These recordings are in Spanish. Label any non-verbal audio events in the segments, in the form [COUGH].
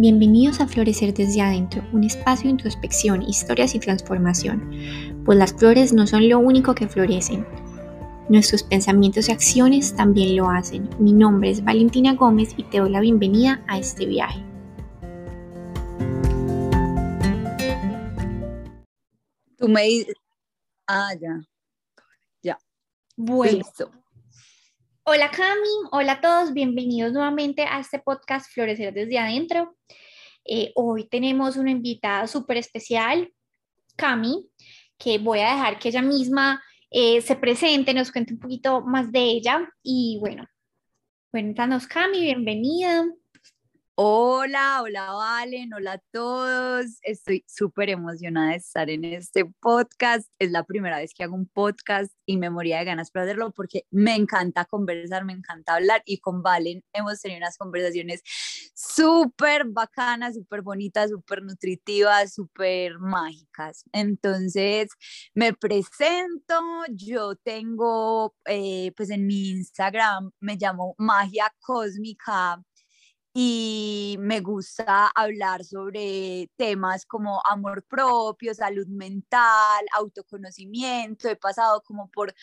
Bienvenidos a Florecer desde adentro, un espacio de introspección, historias y transformación, pues las flores no son lo único que florecen. Nuestros pensamientos y acciones también lo hacen. Mi nombre es Valentina Gómez y te doy la bienvenida a este viaje. Tú me dices, ah, ya, ya. Bueno. Hola Cami, hola a todos, bienvenidos nuevamente a este podcast Florecer desde adentro. Eh, hoy tenemos una invitada súper especial, Cami, que voy a dejar que ella misma eh, se presente, nos cuente un poquito más de ella. Y bueno, cuéntanos Cami, bienvenida. Hola, hola Valen, hola a todos. Estoy súper emocionada de estar en este podcast. Es la primera vez que hago un podcast y me moría de ganas para hacerlo porque me encanta conversar, me encanta hablar y con Valen hemos tenido unas conversaciones súper bacanas, súper bonitas, súper nutritivas, súper mágicas. Entonces, me presento, yo tengo, eh, pues en mi Instagram me llamo Magia Cósmica y me gusta hablar sobre temas como amor propio, salud mental, autoconocimiento. He pasado como por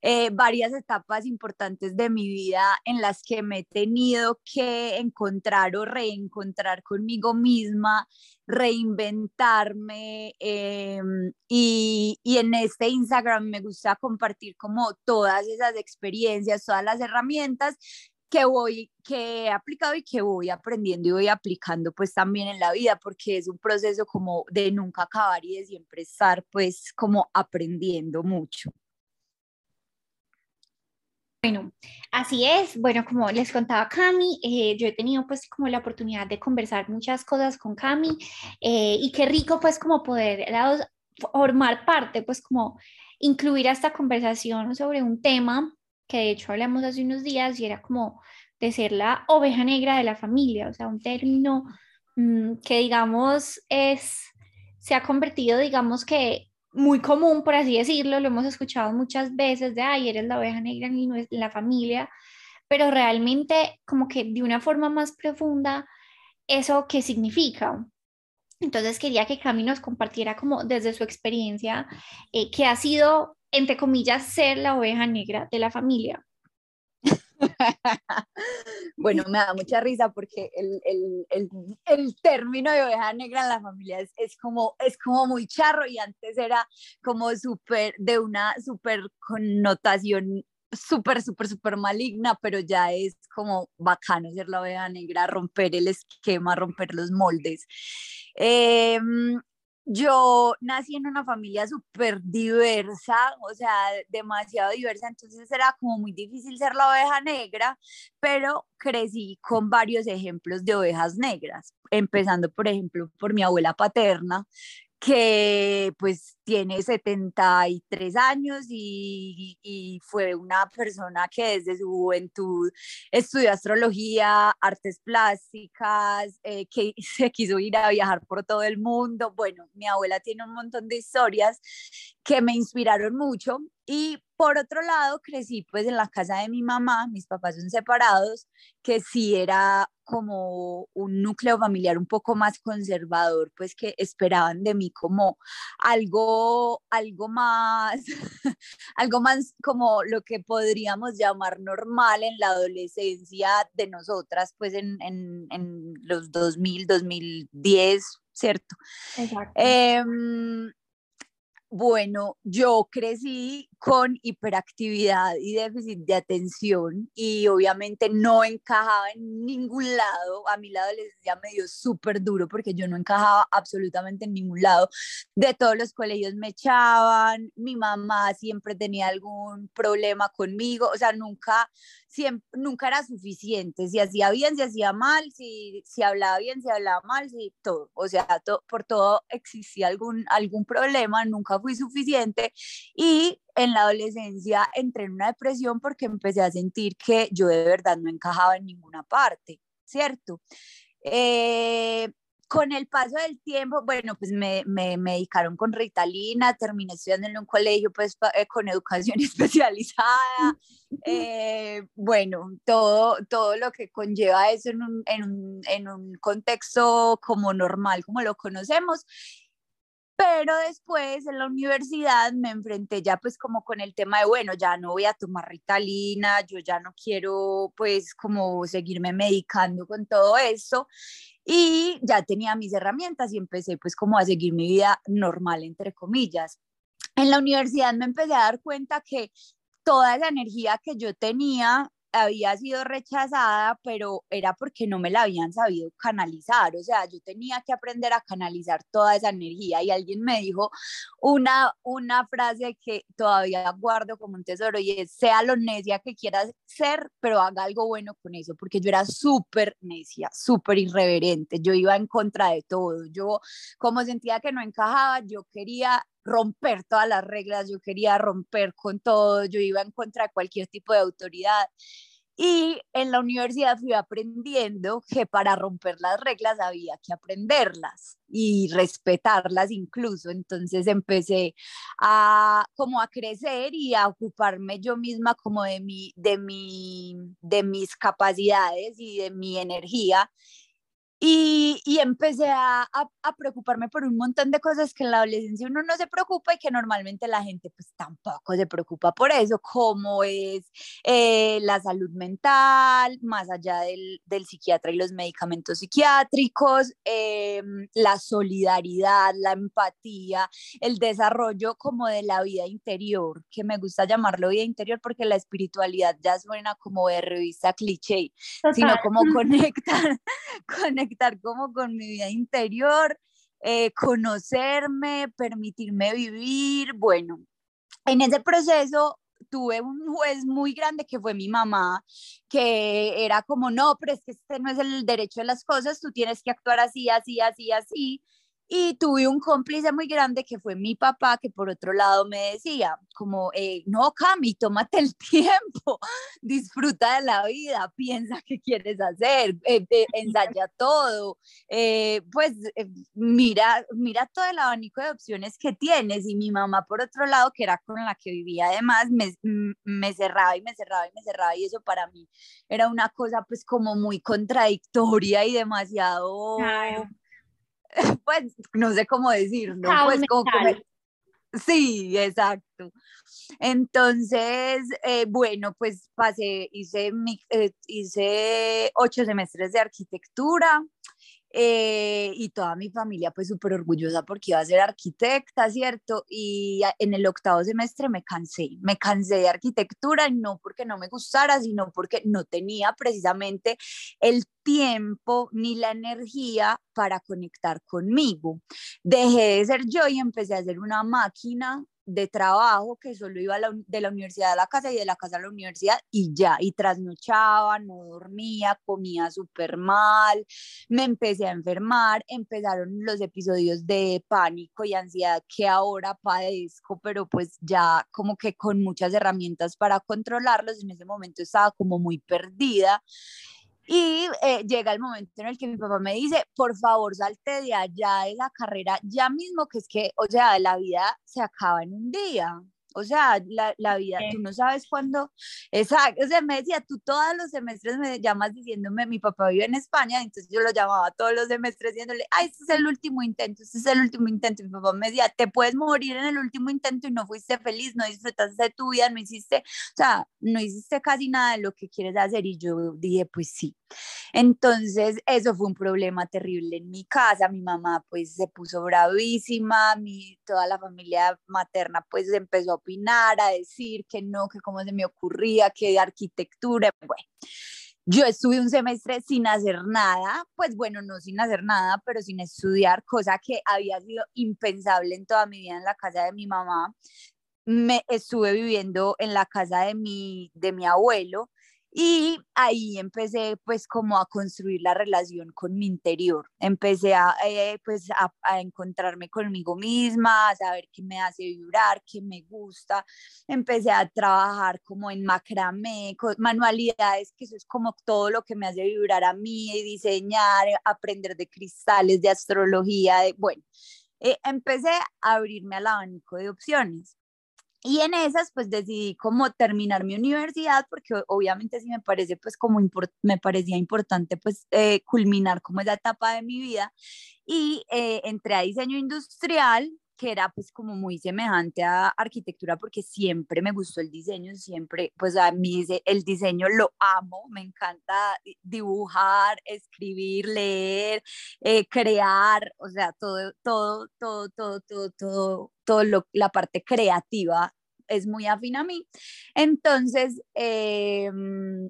eh, varias etapas importantes de mi vida en las que me he tenido que encontrar o reencontrar conmigo misma, reinventarme em, y, y en este Instagram me gusta compartir como todas esas experiencias, todas las herramientas que voy, que he aplicado y que voy aprendiendo y voy aplicando pues también en la vida, porque es un proceso como de nunca acabar y de siempre estar pues como aprendiendo mucho. Bueno, así es. Bueno, como les contaba Cami, eh, yo he tenido pues como la oportunidad de conversar muchas cosas con Cami eh, y qué rico pues como poder formar parte, pues como incluir a esta conversación sobre un tema que de hecho hablamos hace unos días y era como de ser la oveja negra de la familia, o sea, un término mm, que digamos es, se ha convertido, digamos que muy común, por así decirlo, lo hemos escuchado muchas veces de, ay, eres la oveja negra en la familia, pero realmente como que de una forma más profunda, ¿eso qué significa? Entonces quería que Cami nos compartiera como desde su experiencia eh, qué ha sido entre comillas, ser la oveja negra de la familia? [LAUGHS] bueno, me da mucha risa porque el, el, el, el, término de oveja negra en la familia es, es, como, es como muy charro y antes era como súper, de una súper connotación súper, súper, súper maligna, pero ya es como bacano ser la oveja negra, romper el esquema, romper los moldes. Eh, yo nací en una familia súper diversa, o sea, demasiado diversa, entonces era como muy difícil ser la oveja negra, pero crecí con varios ejemplos de ovejas negras, empezando, por ejemplo, por mi abuela paterna, que pues tiene 73 años y, fue una persona que desde su juventud estudió astrología, artes plásticas, eh, que [LAUGHS] se quiso ir a viajar por todo el mundo. Bueno, mi abuela tiene un montón de historias que me inspiraron mucho y por otro lado, crecí pues en la casa de mi mamá, mis papás son separados, que sí era como un núcleo familiar un poco más conservador, pues que esperaban de mí como algo, algo más, [LAUGHS] algo más como lo que podríamos llamar normal en la adolescencia de nosotras, pues en, en, en los 2000, 2010, ¿cierto? Exacto. Em, bueno, yo crecí con hiperactividad y déficit de atención y obviamente no encajaba en ningún lado. A mí la adolescencia me dio súper duro porque yo no encajaba absolutamente en ningún lado. De todos los colegios me echaban, mi mamá siempre tenía algún problema conmigo, o sea, nunca, siempre, nunca era suficiente. Si hacía bien, si hacía mal, si, si hablaba bien, si hablaba mal, si todo. O sea, por todo existía algún, algún problema, nunca fui suficiente y en la adolescencia entré en una depresión porque empecé a sentir que yo de verdad no encajaba en ninguna parte, ¿cierto? Eh, con el paso del tiempo, bueno, pues me, me, dedicaron con Ritalina, terminé estudiando en un colegio pues eh, con educación [LAUGHS] especializada, eh, bueno, todo, todo lo que conlleva eso en un, en, un, en un contexto como normal, como lo conocemos. Pero después en la universidad me enfrenté ya pues como con el tema de, bueno, ya no voy a tomar Ritalina, yo ya no quiero pues como seguirme medicando con todo eso y ya tenía mis herramientas y empecé pues como a seguir mi vida normal, entre comillas. En la universidad me empecé a dar cuenta que toda esa energía que yo tenía había sido rechazada, pero era porque no me la habían sabido canalizar, o sea, yo tenía que aprender a canalizar toda esa energía y alguien me dijo una, una frase que todavía guardo como un tesoro y es, sea lo necia que quieras ser, pero haga algo bueno con eso, porque yo era súper necia, súper irreverente, yo iba en contra de todo, yo como sentía que no encajaba, yo quería romper todas las reglas, yo quería romper con todo, yo iba en contra de cualquier tipo de autoridad. Y en la universidad fui aprendiendo que para romper las reglas había que aprenderlas y respetarlas incluso. Entonces empecé a como a crecer y a ocuparme yo misma como de mi, de mi, de mis capacidades y de mi energía y, y empecé a, a, preocuparme por un montón de cosas que en la adolescencia uno no se preocupa y que normalmente la gente pues tampoco se preocupa por eso, como es eh, la salud mental, más allá del, del, psiquiatra y los medicamentos psiquiátricos, eh, la solidaridad, la empatía, el desarrollo como de la vida interior, que me gusta llamarlo vida interior porque la espiritualidad ya suena como de revista cliché, sino como [LAUGHS] conectar, conectar [LAUGHS] conectar como con mi vida interior, eh, conocerme, permitirme vivir. Bueno, en ese proceso tuve un juez muy grande que fue mi mamá, que era como, no, pero es que este no es el derecho de las cosas, tú tienes que actuar así, así, así, así. Y tuve un cómplice muy grande que fue mi papá, que por otro lado me decía, como, eh, no, Cami, tómate el [LAUGHS] tiempo, disfruta de la vida, piensa qué quieres hacer, eh, eh, ensaya todo, pues mira, mira todo el abanico de opciones que tienes. Y mi mamá, por otro lado, que era con la que vivía además, me, me cerraba y me cerraba y me cerraba. Y eso para mí era una cosa pues como muy contradictoria y demasiado... [LAUGHS] pues no sé cómo decirlo, pues como, Sí, exacto. Entonces, eh, bueno, pues pasé, hice, mi, eh, hice ocho semestres de arquitectura, eh, y toda mi familia pues súper orgullosa porque iba a ser arquitecta, ¿cierto? Y en el octavo semestre me cansé, me cansé de arquitectura no porque no me gustara, sino porque no tenía precisamente el tiempo ni la energía para conectar conmigo. Dejé de ser yo y empecé a ser una máquina de trabajo que solo iba de la universidad a la casa y de la casa a la universidad y ya, y trasnochaba, no dormía, comía súper mal, me empecé a enfermar, empezaron los episodios de pánico y ansiedad que ahora padezco, pero pues ya como que con muchas herramientas para controlarlos, en ese momento estaba como muy perdida y eh, llega el momento en el que mi papá me dice, por favor, salte de allá de la carrera ya mismo, que es que, o sea, la vida se acaba en un día. O sea, la, la vida, tú no sabes cuándo, exacto, o sea, me decía, tú todos los semestres me llamas diciéndome, mi papá vive en España, entonces yo lo llamaba todos los semestres diciéndole, ay, este es el último intento, este es el último intento, y mi papá me decía, te puedes morir en el último intento y no fuiste feliz, no disfrutaste de tu vida, no hiciste, o sea, no hiciste casi nada de lo que quieres hacer, y yo dije, pues sí. Entonces, eso fue un problema terrible en mi casa, mi mamá pues se puso bravísima, mi, toda la familia materna pues empezó a opinar, a decir que no, que cómo se me ocurría, que de arquitectura, bueno. Yo estuve un semestre sin hacer nada, pues bueno, no sin hacer nada, pero sin estudiar, cosa que había sido impensable en toda mi vida en la casa de mi mamá. Me estuve viviendo en la casa de mi, de mi abuelo Y ahí empecé pues como a construir la relación con mi interior. Empecé a, eh, pues a, a, encontrarme conmigo misma, a saber qué me hace vibrar, qué me gusta. Empecé a trabajar como en macramé, manualidades, que eso es como todo lo que me hace vibrar a mí, diseñar, aprender de cristales, de astrología, de, bueno, eh, empecé a abrirme al abanico de opciones. Y en esas, pues decidí como terminar mi universidad, porque obviamente sí me parece, pues como me parecía importante, pues eh, culminar como esa etapa de mi vida. Y eh, entré a diseño industrial, que era pues como muy semejante a arquitectura porque siempre me gustó el diseño, siempre pues a mí el diseño lo amo, me encanta dibujar, escribir, leer, eh, crear, o sea, todo, todo, todo, todo, todo, todo, todo lo, la parte creativa es muy afín a mí. Entonces, eh,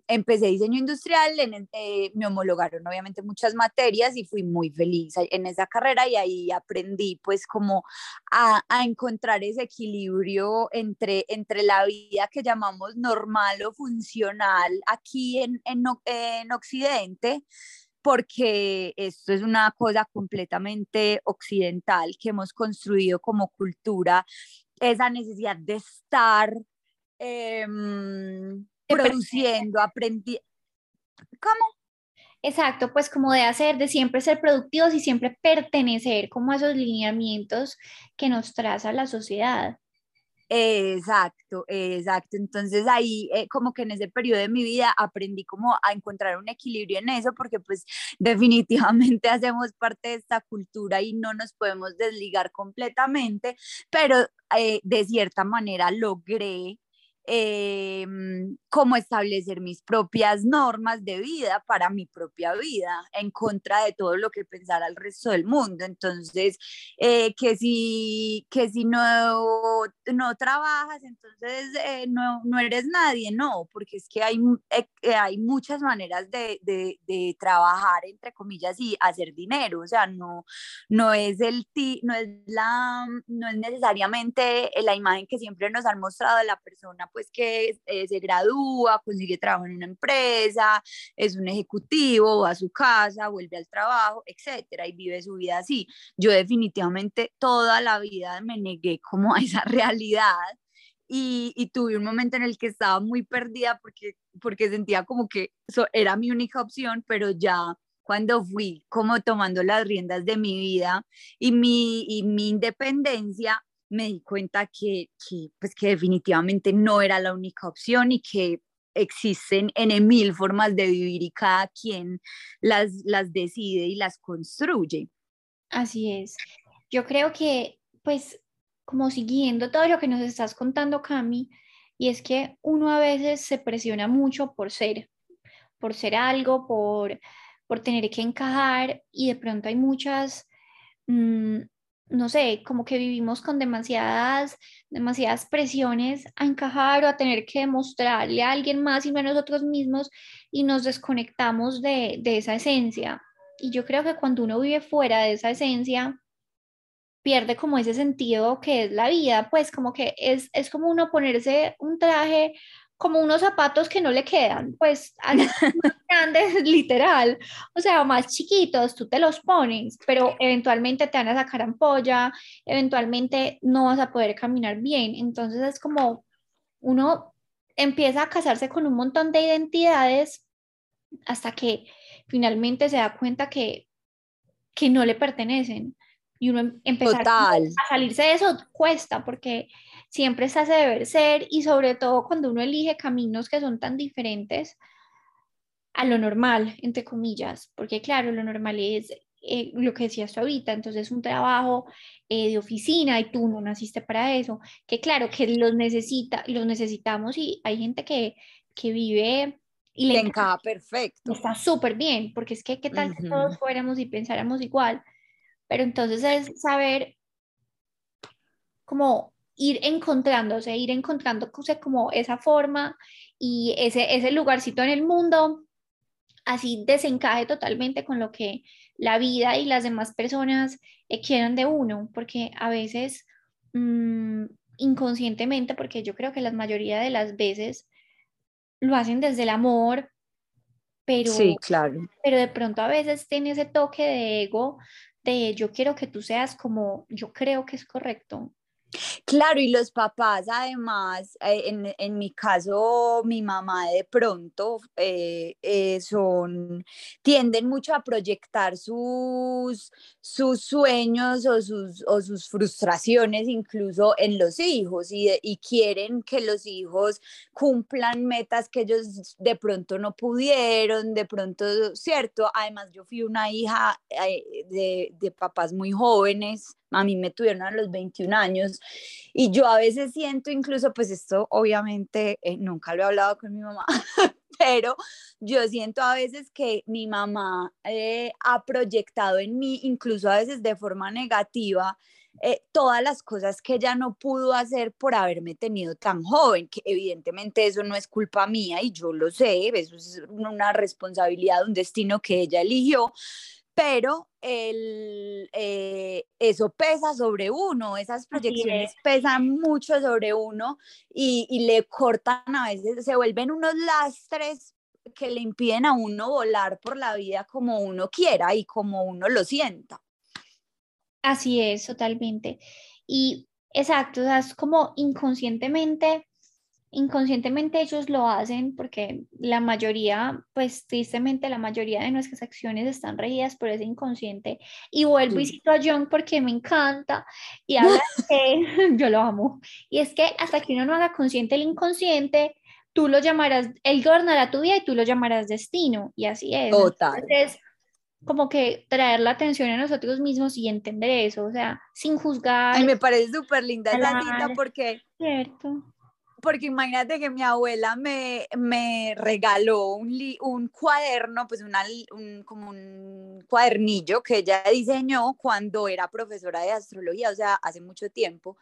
empecé diseño industrial, eh, me homologaron obviamente muchas materias y fui muy feliz en esa carrera y ahí aprendí pues como a, a encontrar ese equilibrio entre, entre la vida que llamamos normal o funcional aquí en, en, en Occidente porque esto es una cosa completamente occidental que hemos construido como cultura esa necesidad de estar em, produciendo, aprendiendo. ¿Cómo? Exacto, pues como de hacer, de siempre ser productivos y siempre pertenecer como a esos lineamientos que nos traza la sociedad. Exacto, exacto. Entonces ahí eh, como que en ese periodo de mi vida aprendí como a encontrar un equilibrio en eso porque pues [LAUGHS] definitivamente hacemos parte de esta cultura y no nos podemos desligar completamente, pero eh, de cierta manera logré eh, cómo establecer mis propias normas de vida para mi propia vida, en contra de todo lo que pensara el resto del mundo. Entonces, eh, que, si, que si no, no trabajas, entonces eh, no, no, eres nadie, no, porque es que hay, eh, hay muchas maneras de, de, trabajar, entre comillas, y hacer dinero. O sea, no, no, es, el no, es, la, no es necesariamente la imagen que siempre nos han mostrado de la persona pues que eh, se gradúa, consigue trabajo en una empresa, es un ejecutivo, va a su casa, vuelve al trabajo, etcétera, y vive su vida así. Yo definitivamente toda la vida me negué como a esa [LAUGHS] realidad y, y, tuve un momento en el que estaba muy perdida porque, porque sentía como que eso era mi única opción, pero ya cuando fui como tomando las riendas de mi vida y mi, y mi independencia, me di cuenta que, que, pues que definitivamente no era la única opción y que existen en mil formas de vivir y cada quien las, las decide y las construye. Así es. Yo creo que, pues, como siguiendo todo lo que nos estás contando, Cami, y es que uno a veces se presiona mucho por ser, por ser algo, por, por tener que encajar, y de pronto hay muchas mmm, no sé, como que vivimos con demasiadas, demasiadas presiones a encajar o a tener que demostrarle a alguien más y no a nosotros mismos y nos desconectamos de, de esa esencia. Y yo creo que cuando uno vive fuera de esa esencia, pierde como ese sentido que es la vida, pues como que es, es como uno ponerse un traje como unos zapatos que no le quedan, pues [LAUGHS] grandes, [LAUGHS] literal, o sea, más chiquitos, tú te los pones, pero eventualmente te van a sacar ampolla, eventualmente no vas a poder caminar bien, entonces es como uno empieza a casarse con un montón de identidades hasta que finalmente se da cuenta que, que no le pertenecen. Y uno em, empezar a salirse de eso cuesta porque siempre se hace deber ser y sobre todo cuando uno elige caminos que son tan diferentes a lo normal, entre comillas, porque claro, lo normal es eh, lo que decías tú ahorita, entonces un trabajo eh, de oficina y tú no naciste para eso, que claro, que los necesita, los necesitamos y hay gente que, que vive y le encaja perfecto. Está súper bien, porque es que qué tal que todos fuéramos y pensáramos igual, pero entonces es saber cómo ir encontrándose, ir encontrándose como esa forma y ese, ese lugarcito en el mundo, así desencaje totalmente con lo que la vida y las demás personas eh, quieran de uno, porque a veces mm, inconscientemente, porque yo creo que la mayoría de las veces lo hacen desde el amor, pero, sí, claro. pero de pronto a veces tiene ese toque de ego de yo quiero que tú seas como yo creo que es correcto. Claro, y los papás además, eh, en, mi caso, mi mamá de pronto eh, eh, son, tienden mucho a proyectar sus, sus sueños o sus, o sus frustraciones incluso en los hijos y, y quieren que los hijos cumplan metas que ellos de pronto no pudieron, de pronto, ¿cierto? Además, yo fui una hija de, de papás muy jóvenes a mí me tuvieron a los 21 años y yo a veces siento incluso, pues esto obviamente eh, nunca lo he hablado con mi mamá, [LAUGHS] pero yo siento a veces que mi mamá eh, ha proyectado en mí, incluso a veces de forma negativa, eh, todas las cosas que ella no pudo hacer por haberme tenido tan joven, que evidentemente eso no es culpa mía y yo lo sé, eso es una responsabilidad, un destino que ella eligió, pero el, eh, eso pesa sobre uno, esas proyecciones pesan mucho sobre uno y, y, le cortan a veces, se vuelven unos lastres que le impiden a uno volar por la vida como uno quiera y como uno lo sienta. Así es, totalmente. Y exacto, o sea, es como inconscientemente inconscientemente ellos lo hacen porque la mayoría, pues tristemente la mayoría de nuestras acciones están regidas por ese inconsciente. Y vuelvo y cito a John porque me encanta y [LAUGHS] habla que [LAUGHS] yo lo amo. Y es que hasta que uno no haga consciente el inconsciente, tú lo llamarás, él gobernará tu vida y tú lo llamarás destino. Y así es. Total. Entonces, como que traer la atención a nosotros mismos y entender eso, o sea, sin juzgar. Ay, me parece súper linda esa cita porque... Cierto porque imagínate que mi abuela me, me regaló un, un cuaderno, pues una, un, como un cuadernillo que ella diseñó cuando era profesora de astrología, o sea, hace mucho tiempo.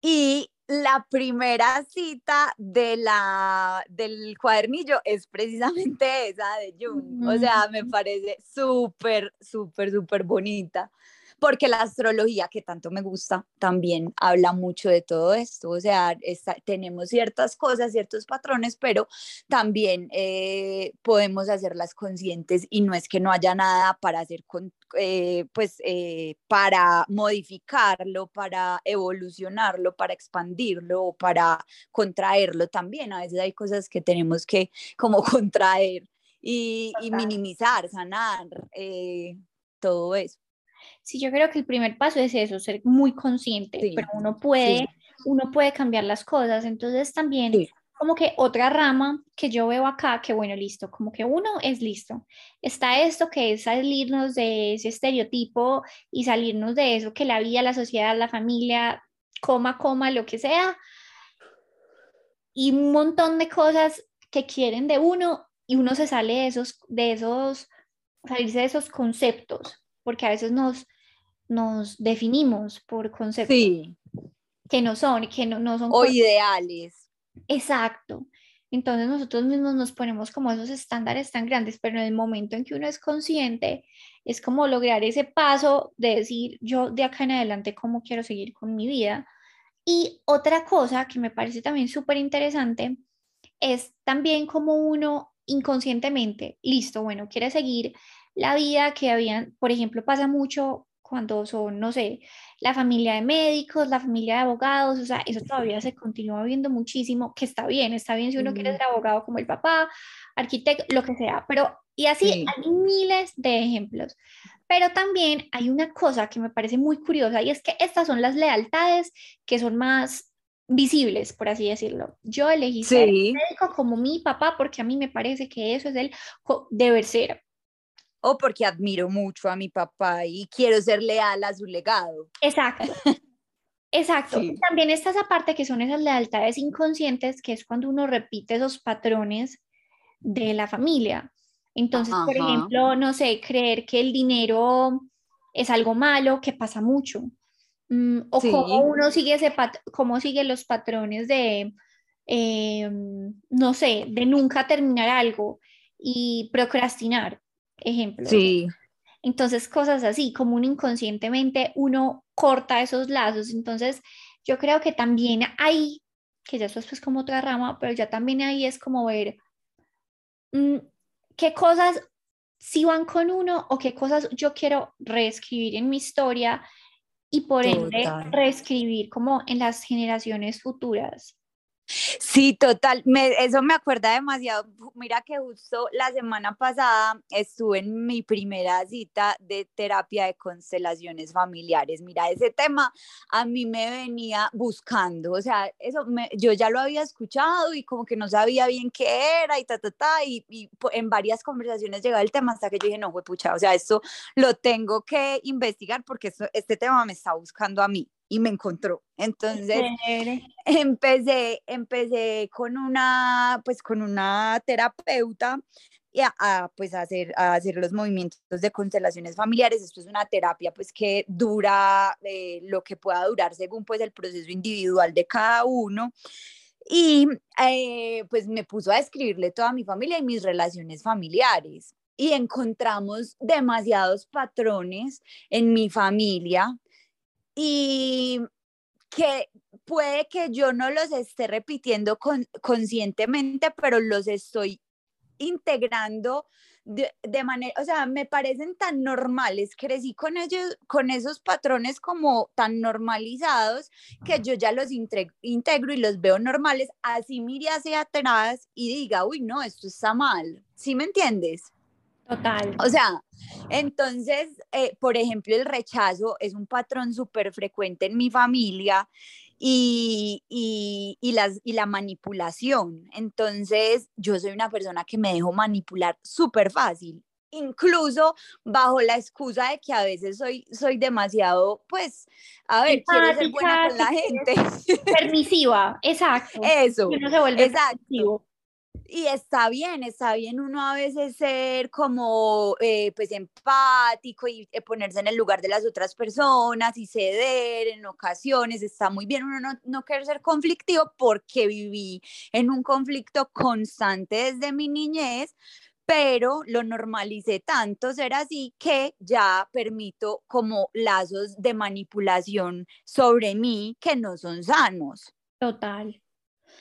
Y la primera cita de la, del cuadernillo es precisamente esa de Jung. O sea, me parece súper, súper, súper bonita porque la astrología, que tanto me gusta, también habla mucho de todo esto, o sea, tenemos ciertas cosas, ciertos patrones, pero también eh, podemos hacerlas conscientes y no es que no haya nada para hacer con, eh, pues eh, para modificarlo, para evolucionarlo, para expandirlo para contraerlo también. A veces hay cosas que tenemos que como [LAUGHS] contraer y, y minimizar, sanar, todo eso. Sí, yo creo que el primer paso es eso, ser muy consciente, pero uno puede, uno puede cambiar las cosas. Entonces también como que otra rama que yo veo acá, que bueno, listo, como que uno es listo. Está esto que es salirnos de ese estereotipo y salirnos de eso que la vida, la sociedad, la familia, coma, coma, lo que sea. Y un montón de cosas que quieren de uno y uno se sale de esos, de esos, salirse de esos conceptos porque a veces nos, nos definimos por conceptos que no son, que no, no son... O ideales. Exacto. Entonces nosotros mismos nos ponemos como esos estándares tan grandes, pero en el momento en que uno es consciente, es como lograr ese paso de decir, yo de acá en adelante, ¿cómo quiero seguir con mi vida? Y otra cosa que me parece también súper interesante es también como uno inconscientemente, listo, bueno, quiere seguir la vida que habían, por ejemplo, pasa mucho cuando son, no sé, la familia de médicos, la familia de abogados, o sea, eso todavía se continúa viendo muchísimo, que está bien, está bien si uno quiere ser abogado como el papá, arquitecto, lo que sea, pero y así hay miles de ejemplos. Pero también hay una cosa que me parece muy curiosa y es que estas son las lealtades que son más visibles, por así decirlo. Yo elegí ser médico como mi papá porque a mí me parece que eso es el deber ser o porque admiro mucho a mi papá y quiero ser leal a su legado. Exacto. [LAUGHS] Exacto. También está esa parte que son esas lealtades inconscientes, que es cuando uno repite esos patrones de la familia. Entonces, por ejemplo, no sé, creer que el dinero es algo malo, que pasa mucho. Mm, o cómo uno sigue ese cómo sigue los patrones de, em, no sé, de nunca terminar algo y procrastinar ejemplo. Sí. Entonces, cosas así, como un inconscientemente uno corta esos lazos. Entonces, yo creo que también hay que ya esto es pues como otra rama, pero ya también ahí es como ver mm, qué cosas si van con uno o qué cosas yo quiero reescribir en mi historia y por ende reescribir como en las generaciones futuras. Sí, total, eso me acuerda demasiado. Mira que justo la semana pasada estuve en mi primera cita de terapia de constelaciones familiares. Mira, ese tema a mí me venía buscando, o sea, eso yo ya lo había escuchado y como que no sabía bien qué era y ta, ta, ta, y, en varias conversaciones llegaba el tema hasta que yo dije, no, fue pucha, o sea, esto lo tengo que investigar porque este tema me está buscando a mí y me encontró. Entonces [LAUGHS] empecé, empecé con una, pues con una terapeuta y a, pues hacer, a hacer los movimientos de constelaciones familiares. Esto es una terapia pues que dura eh, lo que pueda durar según pues el proceso individual de cada uno. Y eh, pues me puso a escribirle toda mi familia y mis relaciones familiares y encontramos demasiados patrones en mi familia y que puede que yo no los esté repitiendo conscientemente, pero los estoy integrando de, manera, o sea, me parecen tan normales, crecí con ellos, con esos patrones como tan normalizados que yo ya los integro y los veo normales, así mire hacia atrás y diga, uy, no, esto está mal, ¿sí me entiendes? Total. O sea, entonces, eh, por ejemplo, el rechazo es un patrón súper frecuente en mi familia y, y, las, y la manipulación. Entonces, yo soy una persona que me dejo manipular súper fácil incluso bajo la excusa de que a veces soy, soy demasiado, pues, a ver, quiero ser buena con la gente. Permisiva, exacto. [LAUGHS] Eso, exacto y está bien, está bien uno a veces ser como eh, pues empático y eh, ponerse en el lugar de las otras personas y ceder en ocasiones, está muy bien uno no, no querer ser conflictivo porque viví en un conflicto constante desde mi niñez, pero lo normalicé tanto ser así que ya permito como lazos de manipulación sobre mí que no son sanos. Total.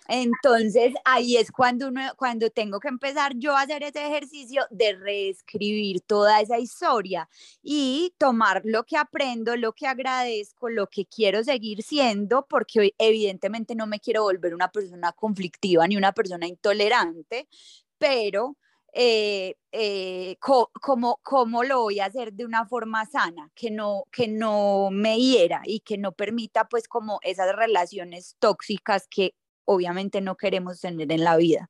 Entonces ahí es cuando, uno, cuando tengo que empezar yo a hacer ese ejercicio de reescribir toda esa historia y tomar lo que aprendo, lo que agradezco, lo que quiero seguir siendo, porque evidentemente no me quiero volver una persona conflictiva ni una persona intolerante, pero eh, eh, lo voy a hacer de una forma sana, que no, que no me hiera y que no permita pues como esas relaciones tóxicas que obviamente no queremos tener en la vida.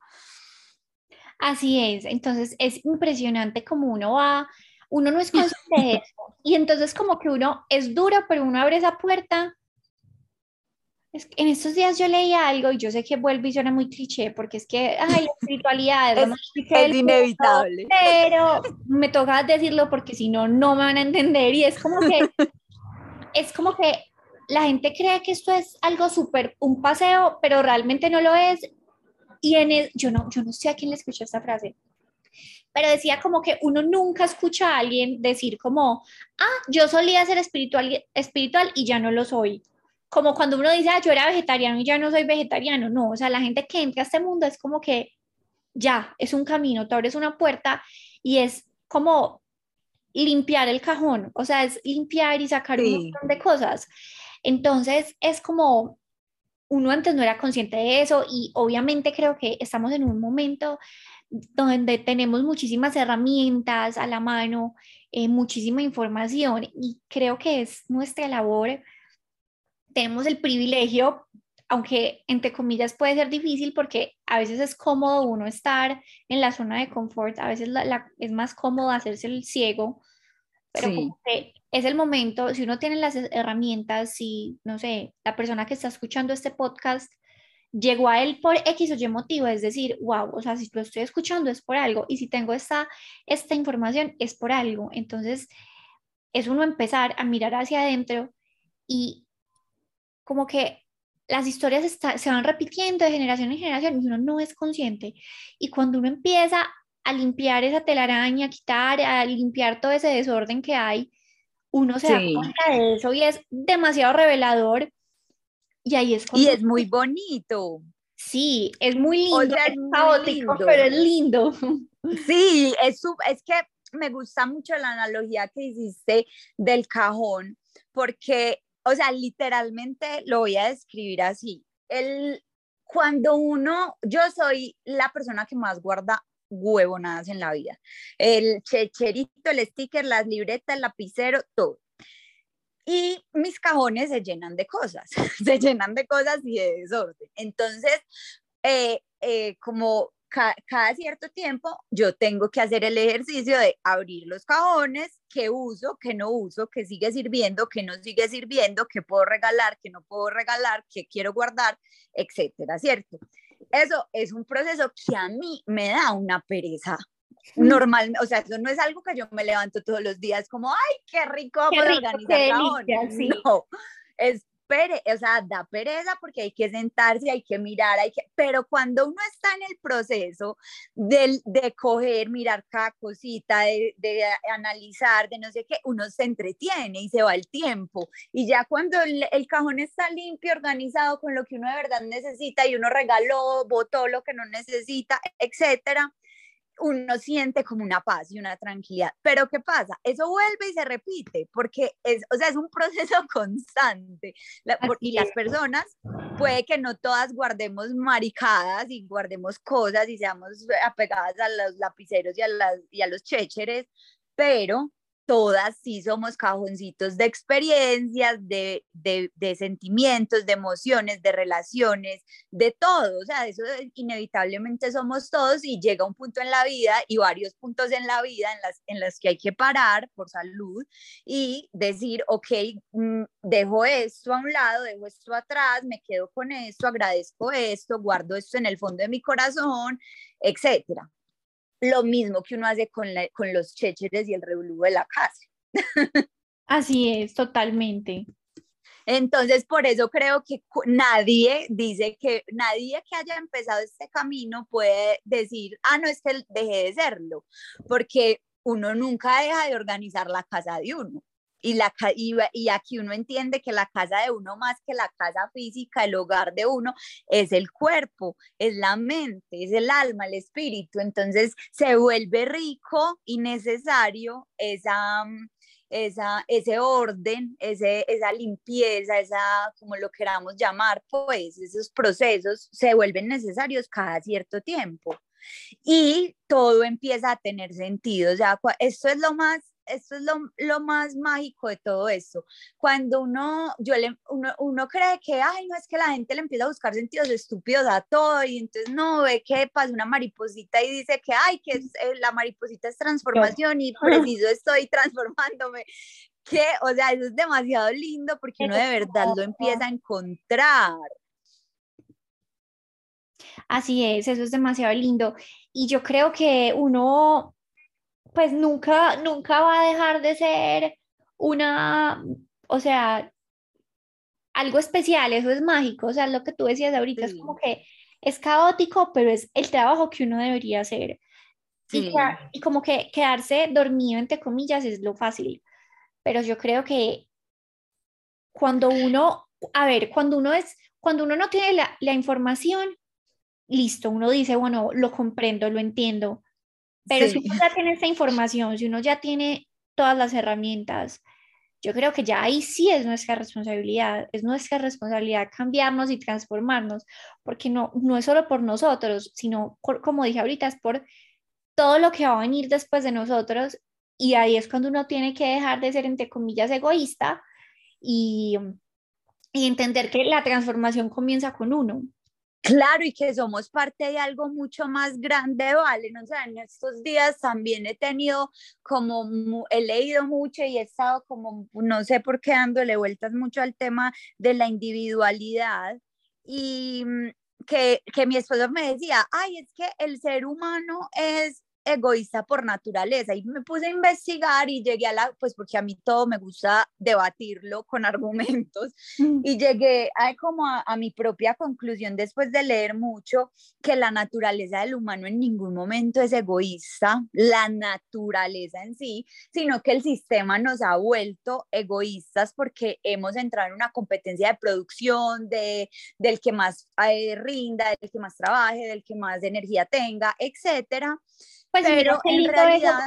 Así es, entonces es impresionante como uno va, uno no es [LAUGHS] consciente de eso, y entonces como que uno es duro, pero uno abre esa puerta. Es en estos días yo leí algo y yo sé que vuelve y suena muy cliché, porque es que, ay, la espiritualidad es, [LAUGHS] es inevitable. pero me toca decirlo porque si no, no me van a entender, y es como que, [LAUGHS] es como que la gente cree que esto es algo súper, un paseo, pero realmente no lo es. Y en yo, no, yo no sé a quién le escuché esta frase, pero decía como que uno nunca escucha a alguien decir como, ah, yo solía ser espiritual, espiritual y ya no lo soy. Como cuando uno dice, ah, yo era vegetariano y ya no soy vegetariano. No, o sea, la gente que entra a este mundo es como que ya, es un camino, tú abres una puerta y es como limpiar el cajón, o sea, es limpiar y sacar un montón de cosas. Entonces es como uno antes no era consciente de eso y obviamente creo que estamos en un momento donde tenemos muchísimas herramientas a la mano, eh, muchísima información y creo que es nuestra labor. Tenemos el privilegio, aunque entre comillas puede ser difícil porque a veces es cómodo uno estar en la zona de confort, a veces es más cómodo hacerse el ciego, pero como que es el momento, si uno tiene las herramientas, si, no sé, la persona que está escuchando este podcast llegó a él por X o Y motivo, es decir, wow, o sea, si lo estoy escuchando es por algo, y si tengo esta, esta información es por algo. Entonces, es uno empezar a mirar hacia adentro y como que las historias se van repitiendo de generación en generación y uno no es consciente. Y cuando uno empieza a limpiar esa telaraña, a quitar, a limpiar todo ese desorden que hay, uno se da cuenta de eso y es demasiado revelador Y ahí es Y es muy bonito. Sí, es muy lindo, es, caótico, pero es lindo. Sí, es, es que me gusta mucho la analogía que hiciste del cajón, porque, o sea, literalmente lo voy a describir así. El, cuando uno, yo soy la persona que más guarda huevonadas en la vida. El checherito, el sticker, las libretas, el lapicero, todo. Y mis cajones se llenan de cosas, [LAUGHS] se llenan de cosas y de desorden. Entonces, eh, eh, como cada cierto tiempo yo tengo que hacer el ejercicio de abrir los cajones, qué uso, qué no uso, qué sigue sirviendo, qué no sigue sirviendo, qué puedo regalar, qué no puedo regalar, qué quiero guardar, etcétera, ¿cierto? Eso es un proceso que a mí me da una pereza. Normal, o sea, eso no es algo que yo me levanto todos los días como, ay, qué rico, vamos a organizar. No, es o sea, da pereza porque hay que sentarse, hay que mirar, hay que, pero cuando uno está en el proceso de, de coger, mirar cada cosita, de, de, analizar, de no sé qué, uno se entretiene y se va el tiempo. Y ya cuando el, el cajón está limpio, organizado con lo que uno de verdad necesita y uno regaló, botó lo que no necesita, etcétera, uno siente como una paz y una tranquilidad. Pero ¿qué pasa? Eso vuelve y se repite, porque es, o sea, es un [LAUGHS] proceso constante. y las personas, puede que no todas guardemos maricadas y guardemos cosas y seamos apegadas a los lapiceros y a, las, y a los chécheres, pero todas sí somos cajoncitos de experiencias, de, de, sentimientos, de emociones, de relaciones, de todo. O sea, eso inevitablemente somos todos y llega un punto en la vida y varios puntos en la vida en las, en las que hay que parar por salud y decir, ok, mm, dejo esto a un lado, dejo esto atrás, me quedo con esto, agradezco esto, guardo esto en el fondo de mi corazón, etcétera lo mismo que uno hace con, con los chécheres y el revolú de la casa. [LAUGHS] Así es, totalmente. Entonces, por eso creo que nadie dice que nadie que haya empezado este camino puede decir, ah, no es que deje de serlo, porque uno nunca deja de organizar la casa de uno. Y, la, y, aquí uno entiende que la casa de uno más que la casa física, el hogar de uno, es el cuerpo, es la mente, es el alma, el espíritu. Entonces se vuelve rico y necesario esa, esa, ese orden, ese, esa limpieza, esa, como lo queramos llamar, pues esos procesos se vuelven necesarios cada cierto tiempo. Y todo empieza a tener sentido. O sea, esto es lo más esto es lo, lo, más mágico de todo esto. Cuando uno, yo le, uno, uno, cree que, ay, no es que la gente le empieza a buscar sentidos estúpidos a todo y entonces no ve que pasa una mariposita y dice que, ay, que eh, la mariposita es transformación y preciso estoy transformándome. Que, o sea, eso es demasiado lindo porque uno de verdad lo empieza a encontrar. Así es, eso es demasiado lindo. Y yo creo que uno pues nunca, nunca va a dejar de ser una, o sea, algo especial, eso es mágico, o sea, lo que tú decías ahorita es como que es caótico, pero es el trabajo que uno debería hacer. Y, y, como que quedarse dormido, entre comillas, es lo fácil. Pero yo creo que cuando uno, a ver, cuando uno es, cuando uno no tiene la, la información, listo, uno dice, bueno, lo comprendo, lo entiendo, pero si uno ya tiene esa información, si uno ya tiene todas las herramientas, yo creo que ya ahí sí es nuestra responsabilidad, es nuestra responsabilidad cambiarnos y transformarnos, porque no, no es solo por nosotros, sino, como dije ahorita, es por todo lo que va a venir después de nosotros y ahí es cuando uno tiene que dejar de ser, entre comillas, egoísta y, y entender que la transformación comienza con uno. Claro, y que somos parte de algo mucho más grande, ¿vale? O sea, en estos días también he tenido como, he leído mucho y he estado como, no sé por qué dándole vueltas mucho al tema de la individualidad y mm, que, que mi esposo me decía, ay, es que el ser humano es egoísta por naturaleza y me puse a investigar y llegué a la, pues porque a mí todo me gusta debatirlo con [LAUGHS] argumentos mm. y llegué a como a, a, mi propia conclusión después de leer mucho que la naturaleza del humano en ningún momento es egoísta, la naturaleza en sí, sino que el sistema nos ha vuelto egoístas porque hemos entrado en una competencia de producción, de, del que más eh, rinda, del que más trabaje, del que más energía tenga, etcétera. Pues pero en realidad,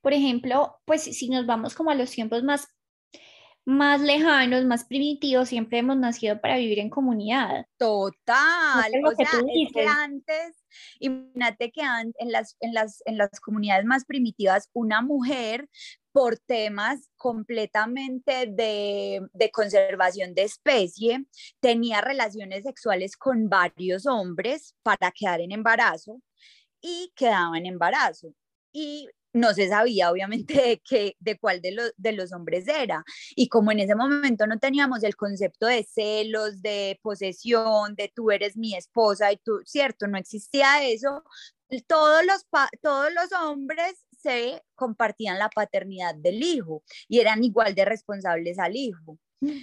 por ejemplo, pues si nos vamos como a los tiempos más más lejanos, más primitivos, siempre hemos nacido para vivir en comunidad. Total, o sea, es que antes, imagínate que en las, en, las, en las comunidades más primitivas, una mujer por temas completamente de, de, conservación de especie, tenía relaciones sexuales con varios hombres para quedar en embarazo y quedaba en embarazo. Y no se sabía obviamente [LAUGHS] de, qué, de cuál de, los de los hombres era. Y como en ese momento no teníamos el concepto de celos, de posesión, de tú eres mi esposa y tú, cierto, no existía eso, todos los, todos los hombres se compartían la paternidad del hijo y eran igual de responsables al hijo.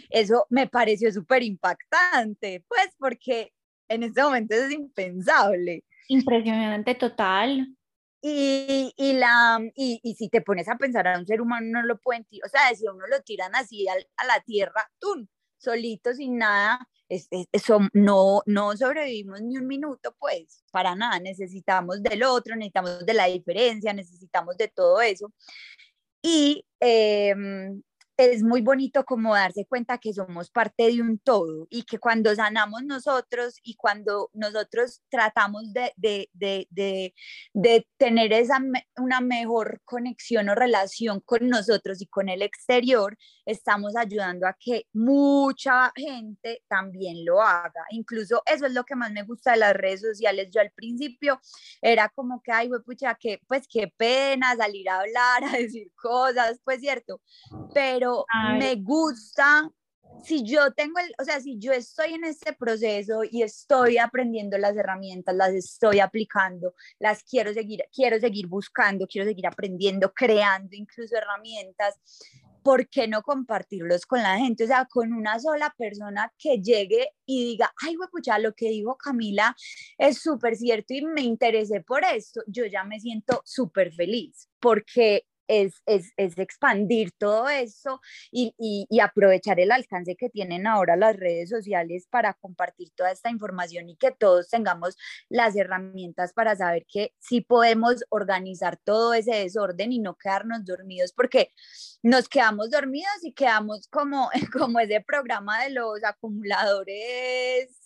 Eso me pareció súper impactante, pues porque en ese momento es impensable. Impresionante total. Y, y, la, y, y, si te pones a pensar a un ser humano, no lo pueden, o sea, si a uno lo tiran así a, a la tierra, tú, solito, sin nada, eso no, no sobrevivimos ni un minuto, pues, para nada, necesitamos del otro, necesitamos de la diferencia, necesitamos de todo eso. Y eh, es muy bonito como darse cuenta que somos parte de un todo y que cuando sanamos nosotros y cuando nosotros tratamos de, de, de, de, tener esa, una mejor conexión o relación con nosotros y con el exterior, estamos ayudando a que mucha gente también lo haga. Incluso eso es lo que más me gusta de las redes sociales. Yo al principio era como que, ay, pucha, que pues qué pena salir a hablar, [LAUGHS] a decir cosas, pues cierto, pero me gusta, si yo tengo, el, o sea, si yo estoy en este proceso y estoy aprendiendo las herramientas, las estoy aplicando, las quiero seguir, quiero seguir buscando, quiero seguir aprendiendo, creando incluso herramientas, ¿por qué no compartirlos con la gente? O sea, con una sola persona que llegue y diga, ay, pucha, lo que dijo Camila es súper cierto y me interesé por esto, yo ya me siento súper feliz porque es, es, es expandir todo eso y, y, aprovechar el alcance que tienen ahora las redes sociales para compartir toda esta información y que todos tengamos las herramientas para saber que sí podemos organizar todo ese desorden y no quedarnos dormidos porque nos quedamos dormidos y quedamos como, [LAUGHS] como ese programa de los acumuladores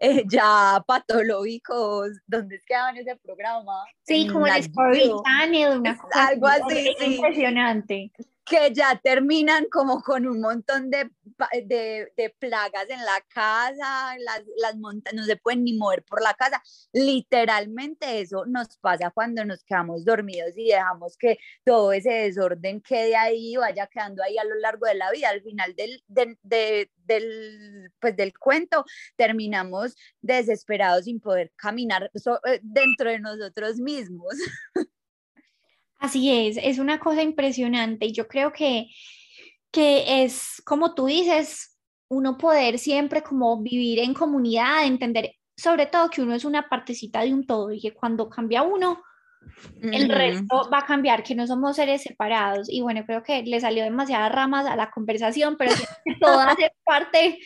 eh, ya patológicos, ¿dónde quedaban ese programa? Sí, como el Story Channel, una cosa algo así, sí. impresionante que ya terminan como con un montón de, de, plagas en la casa, las, las no se pueden ni mover por la casa. Literalmente eso nos pasa cuando nos quedamos dormidos y dejamos que todo ese desorden quede ahí, vaya quedando ahí a lo largo de la vida. Al final del, de, del, pues del cuento terminamos desesperados sin poder caminar eh, dentro de nosotros mismos. [LAUGHS] Así es, es una cosa impresionante y yo creo que, que es, como tú dices, uno poder siempre como vivir en comunidad, entender sobre todo que uno es una partecita de un todo y que cuando cambia uno, el resto va a cambiar, que no somos seres separados. Y bueno, creo que le salió demasiadas ramas a la conversación, pero todo hace parte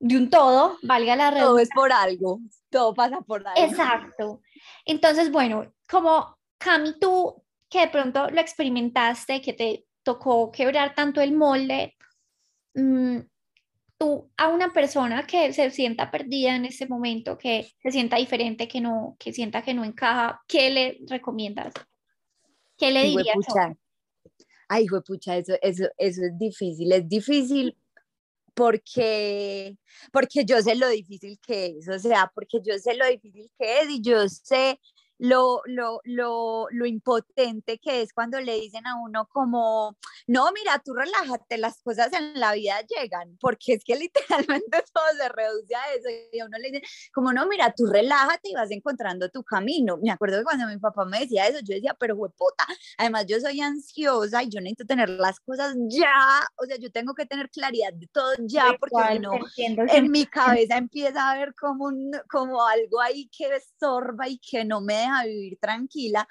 de un todo, valga la redundancia. Todo es por algo, todo pasa por algo. Exacto. Entonces, bueno, como Cami, tú que de pronto lo experimentaste, que te tocó quebrar tanto el molde, mm, tú a una persona que se sienta perdida en este momento, que se sienta diferente, que no, que sienta que no encaja, ¿qué le recomiendas? ¿Qué le dirías? Ay, hijo pucha, eso, eso, eso es difícil, es difícil porque, porque yo sé lo difícil que es, o sea, porque yo sé lo difícil que es y yo sé lo, lo, lo, lo, impotente que es cuando le dicen a uno como, no, mira, tú relájate, las cosas en la vida llegan, porque es que [LAUGHS] literalmente todo se reduce a eso y a uno le dicen como, no, mira, tú relájate y vas encontrando tu camino. Me acuerdo que cuando mi papá me decía eso, yo decía, pero puta, además yo soy ansiosa y yo necesito tener las cosas ya, o sea, yo tengo que tener claridad de todo ya, porque no, en mi cabeza empieza a haber como, un, como algo ahí que estorba y que no me a vivir tranquila,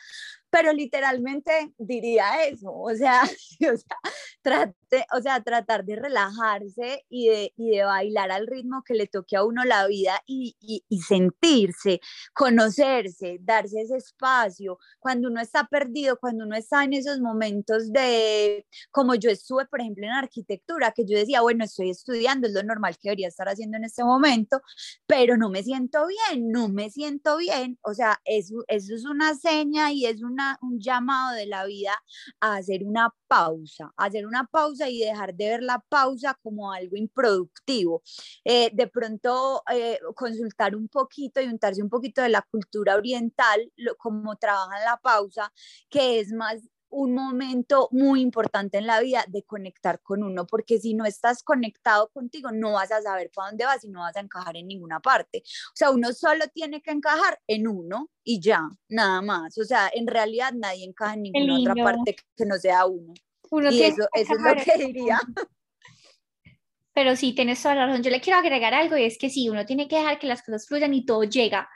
pero literalmente diría eso, o sea, [LAUGHS] o sea, trate, o sea, tratar de relajarse y de, y de, bailar al ritmo que le toque a uno la vida y, y, y, sentirse, conocerse, darse ese espacio, cuando uno está perdido, cuando uno está en esos momentos de, como yo estuve, por ejemplo, en arquitectura, que yo decía, bueno, estoy estudiando, es lo normal que debería estar haciendo en este momento, pero no me siento bien, no me siento bien, o sea, eso, eso es una seña y es un un llamado de la vida a hacer una pausa, hacer una pausa y dejar de ver la pausa como algo improductivo. Eh, de pronto eh, consultar un poquito y untarse un poquito de la cultura oriental, lo, como trabajan la pausa, que es más un momento muy importante en la vida de conectar con uno, porque si no estás conectado contigo, no vas a saber para dónde vas y no vas a encajar en ninguna parte. O sea, uno solo tiene que encajar en uno y ya, nada más. O sea, en realidad nadie encaja en ninguna otra parte que no sea uno. y eso, eso es lo que diría. Pero sí, tienes toda la razón. Yo le quiero agregar algo y es que sí, uno tiene que dejar que las cosas fluyan y todo llega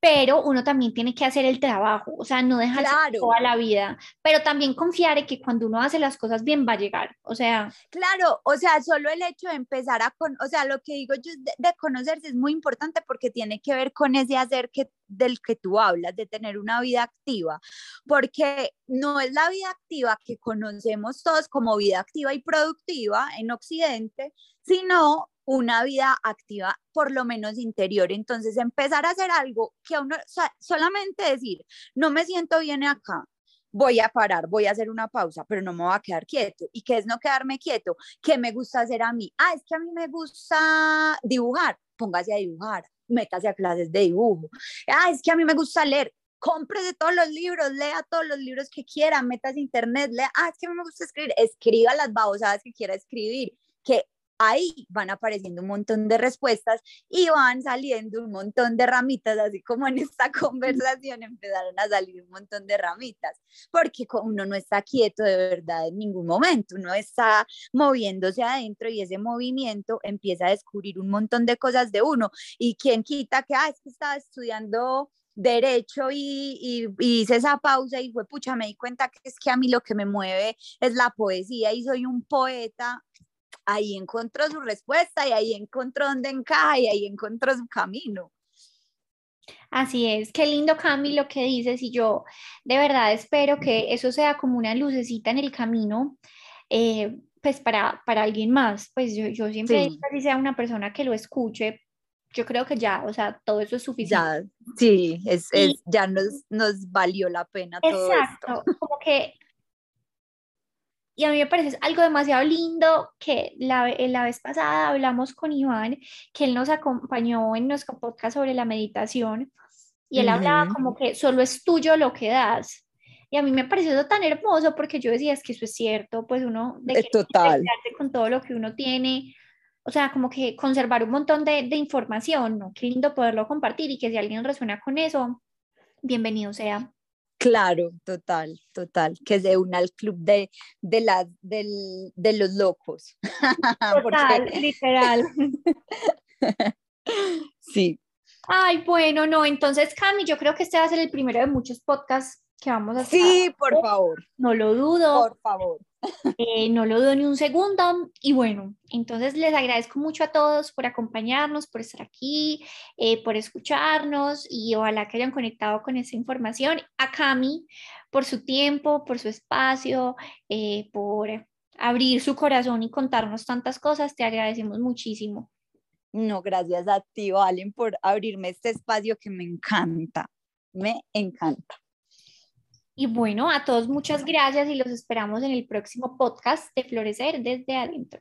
pero uno también tiene que hacer el trabajo, o sea, no dejarse toda la vida, pero también confiar en que cuando uno hace las cosas bien va a llegar, o sea. Claro, o sea, solo el hecho de empezar a, con, o sea, lo que digo yo de, de, conocerse es muy importante porque tiene que ver con ese hacer que, del que tú hablas, de tener una vida activa, porque no es la vida activa que conocemos todos como vida activa y productiva en Occidente, sino una vida activa, por lo menos interior. Entonces, empezar a hacer algo que a uno, solamente decir, no me siento bien acá, voy a parar, voy a hacer una pausa, pero no me voy a quedar quieto. ¿Y qué es no quedarme quieto? ¿Qué me gusta hacer a mí? Ah, es que a mí me gusta dibujar, póngase a dibujar, métase a clases de dibujo. Ah, es que a mí me gusta leer, cómprese todos los libros, lea todos los libros que quiera, metas internet, lea, ah, es que a mí me gusta escribir, escriba las babosadas que quiera escribir, que ahí van apareciendo un montón de respuestas y van saliendo un montón de ramitas, así como en esta [LAUGHS] conversación empezaron a salir un montón de ramitas, porque uno no está quieto de verdad en ningún momento, uno está moviéndose adentro y ese movimiento empieza a descubrir un montón de cosas de uno. Y quien quita que, ah, es que estaba estudiando derecho y, y, y, hice esa pausa y fue, pucha, me di cuenta que es que a mí lo que me mueve es la poesía y soy un poeta, ahí encontró su respuesta y ahí encontró dónde encaja y ahí encontró su camino. Así es, qué lindo Cami lo que dices y yo de verdad espero que eso sea como una lucecita en el camino, eh, pues para, para alguien más, pues yo, yo siempre sí. si sea una persona que lo escuche, yo creo que ya, o sea, todo eso es suficiente. Ya, sí, es, es ya nos, nos valió la pena todo exacto, como que y a mí me parece algo demasiado lindo que la, la, vez pasada hablamos con Iván, que él nos acompañó en nuestro podcast sobre la meditación y él uh -huh. hablaba como que solo es tuyo lo que das. Y a mí me pareció tan hermoso porque yo decía, es que eso es cierto, pues uno de que Total. con todo lo que uno tiene, o sea, como que conservar un montón de, de información, ¿no? Qué lindo poderlo compartir y que si alguien resuena con eso, bienvenido sea. Claro, total, total, que se una al club de, de, la, del, de los locos. [LAUGHS] Total, Porque... literal. [LAUGHS] sí. Ay, bueno, no, entonces Cami, yo creo que este va a ser el primero de muchos podcasts que vamos a hacer. Sí, por favor. No lo dudo. Por favor. Eh, no lo dudo ni un segundo. Y bueno, entonces les agradezco mucho a todos por acompañarnos, por estar aquí, eh, por escucharnos y ojalá que hayan conectado con esa información. A Cami, por su tiempo, por su espacio, eh, por abrir su corazón y contarnos tantas cosas. Te agradecemos muchísimo. No, gracias a ti, Valen, por abrirme este espacio que me encanta. Me encanta. Y bueno, a todos muchas gracias y los esperamos en el próximo podcast de Florecer desde adentro.